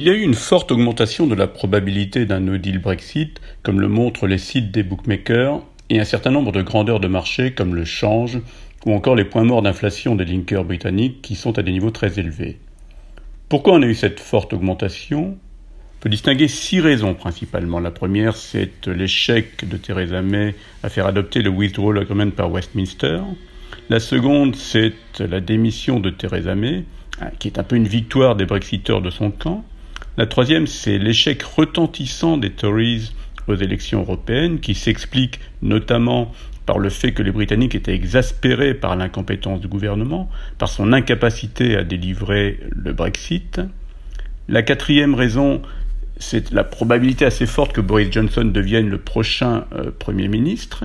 Il y a eu une forte augmentation de la probabilité d'un no deal Brexit, comme le montrent les sites des bookmakers, et un certain nombre de grandeurs de marché, comme le change, ou encore les points morts d'inflation des linkers britanniques, qui sont à des niveaux très élevés. Pourquoi on a eu cette forte augmentation? On peut distinguer six raisons principalement. La première, c'est l'échec de Theresa May à faire adopter le Withdrawal Agreement par Westminster. La seconde, c'est la démission de Theresa May, hein, qui est un peu une victoire des Brexiteurs de son camp. La troisième, c'est l'échec retentissant des Tories aux élections européennes, qui s'explique notamment par le fait que les Britanniques étaient exaspérés par l'incompétence du gouvernement, par son incapacité à délivrer le Brexit. La quatrième raison, c'est la probabilité assez forte que Boris Johnson devienne le prochain euh, Premier ministre.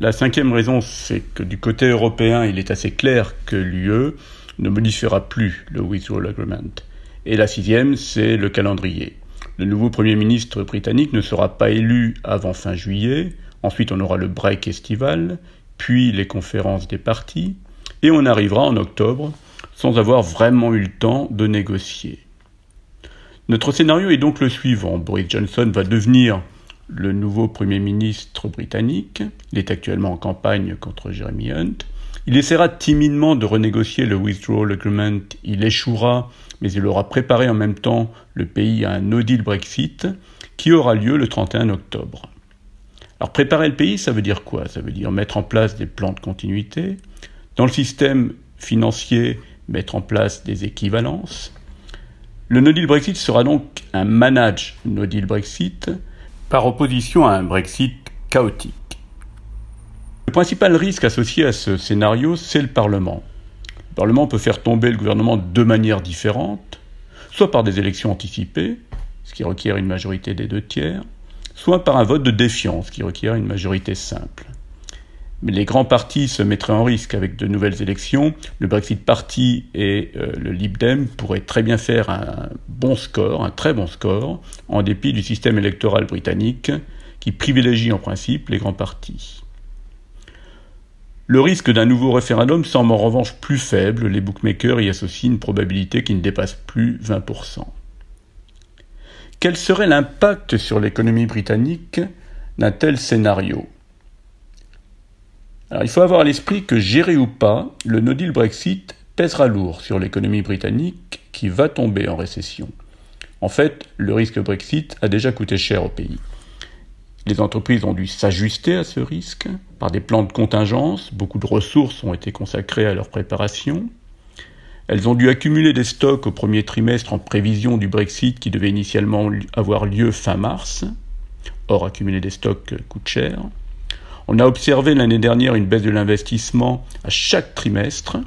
La cinquième raison, c'est que du côté européen, il est assez clair que l'UE ne modifiera plus le Withdrawal Agreement. Et la sixième, c'est le calendrier. Le nouveau Premier ministre britannique ne sera pas élu avant fin juillet, ensuite on aura le break estival, puis les conférences des partis, et on arrivera en octobre sans avoir vraiment eu le temps de négocier. Notre scénario est donc le suivant. Boris Johnson va devenir le nouveau Premier ministre britannique. Il est actuellement en campagne contre Jeremy Hunt. Il essaiera timidement de renégocier le Withdrawal Agreement. Il échouera, mais il aura préparé en même temps le pays à un no deal Brexit qui aura lieu le 31 octobre. Alors préparer le pays, ça veut dire quoi? Ça veut dire mettre en place des plans de continuité. Dans le système financier, mettre en place des équivalences. Le no deal Brexit sera donc un manage no deal Brexit par opposition à un Brexit chaotique. Le principal risque associé à ce scénario, c'est le Parlement. Le Parlement peut faire tomber le gouvernement de deux manières différentes, soit par des élections anticipées, ce qui requiert une majorité des deux tiers, soit par un vote de défiance, qui requiert une majorité simple. Mais les grands partis se mettraient en risque avec de nouvelles élections. Le Brexit Party et euh, le Lib Dem pourraient très bien faire un bon score, un très bon score, en dépit du système électoral britannique qui privilégie en principe les grands partis. Le risque d'un nouveau référendum semble en revanche plus faible, les bookmakers y associent une probabilité qui ne dépasse plus 20%. Quel serait l'impact sur l'économie britannique d'un tel scénario? Alors, Il faut avoir à l'esprit que, géré ou pas, le no deal Brexit pèsera lourd sur l'économie britannique qui va tomber en récession. En fait, le risque Brexit a déjà coûté cher au pays. Les entreprises ont dû s'ajuster à ce risque par des plans de contingence, beaucoup de ressources ont été consacrées à leur préparation. Elles ont dû accumuler des stocks au premier trimestre en prévision du Brexit qui devait initialement avoir lieu fin mars. Or, accumuler des stocks coûte cher. On a observé l'année dernière une baisse de l'investissement à chaque trimestre.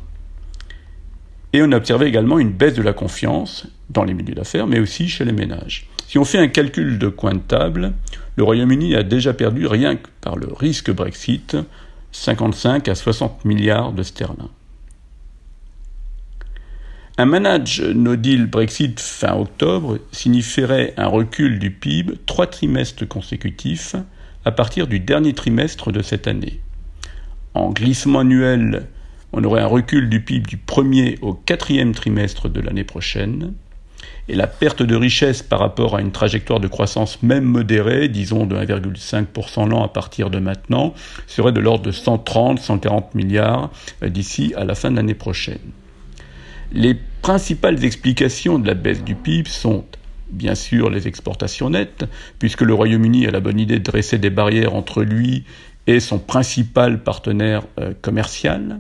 Et on a observé également une baisse de la confiance dans les milieux d'affaires, mais aussi chez les ménages. Si on fait un calcul de coin de table, le Royaume-Uni a déjà perdu, rien que par le risque Brexit, 55 à 60 milliards de sterling. Un manage no deal Brexit fin octobre signifierait un recul du PIB trois trimestres consécutifs à partir du dernier trimestre de cette année. En glissement annuel, on aurait un recul du PIB du premier au quatrième trimestre de l'année prochaine, et la perte de richesse par rapport à une trajectoire de croissance même modérée, disons de 1,5% l'an à partir de maintenant, serait de l'ordre de 130-140 milliards euh, d'ici à la fin de l'année prochaine. Les principales explications de la baisse du PIB sont bien sûr les exportations nettes, puisque le Royaume-Uni a la bonne idée de dresser des barrières entre lui et son principal partenaire euh, commercial,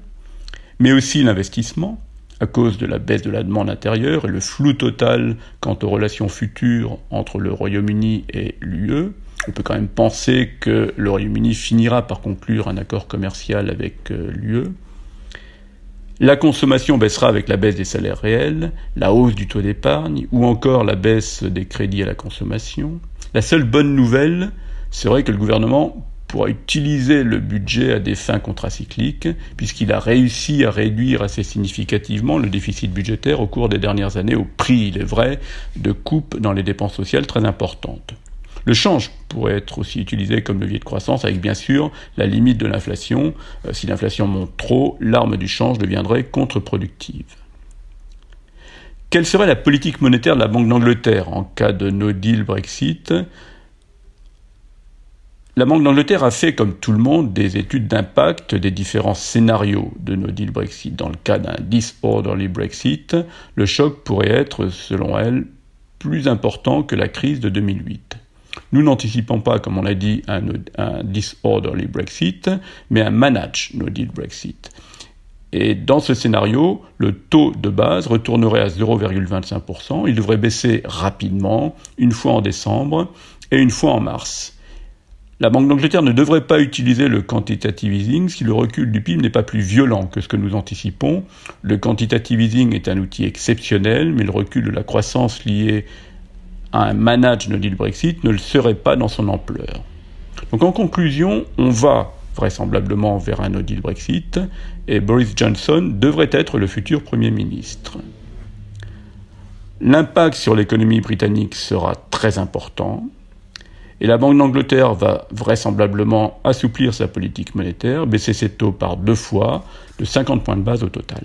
mais aussi l'investissement, à cause de la baisse de la demande intérieure et le flou total quant aux relations futures entre le Royaume-Uni et l'UE. On peut quand même penser que le Royaume-Uni finira par conclure un accord commercial avec euh, l'UE. La consommation baissera avec la baisse des salaires réels, la hausse du taux d'épargne ou encore la baisse des crédits à la consommation. La seule bonne nouvelle serait que le gouvernement pourra utiliser le budget à des fins contracycliques, puisqu'il a réussi à réduire assez significativement le déficit budgétaire au cours des dernières années, au prix, il est vrai, de coupes dans les dépenses sociales très importantes. Le change pourrait être aussi utilisé comme levier de croissance, avec bien sûr la limite de l'inflation. Euh, si l'inflation monte trop, l'arme du change deviendrait contre-productive. Quelle serait la politique monétaire de la Banque d'Angleterre en cas de no deal Brexit? La Banque d'Angleterre a fait, comme tout le monde, des études d'impact des différents scénarios de no deal Brexit. Dans le cas d'un disorderly Brexit, le choc pourrait être, selon elle, plus important que la crise de 2008. Nous n'anticipons pas, comme on l'a dit, un, disorderly Brexit, mais un managed no deal Brexit. Et dans ce scénario, le taux de base retournerait à 0,25%. Il devrait baisser rapidement, une fois en décembre et une fois en mars. La Banque d'Angleterre ne devrait pas utiliser le quantitative easing si le recul du PIB n'est pas plus violent que ce que nous anticipons. Le quantitative easing est un outil exceptionnel, mais le recul de la croissance lié à un manage no deal Brexit ne le serait pas dans son ampleur. Donc en conclusion, on va vraisemblablement vers un no deal Brexit et Boris Johnson devrait être le futur Premier ministre. L'impact sur l'économie britannique sera très important et la Banque d'Angleterre va vraisemblablement assouplir sa politique monétaire, baisser ses taux par deux fois, de 50 points de base au total.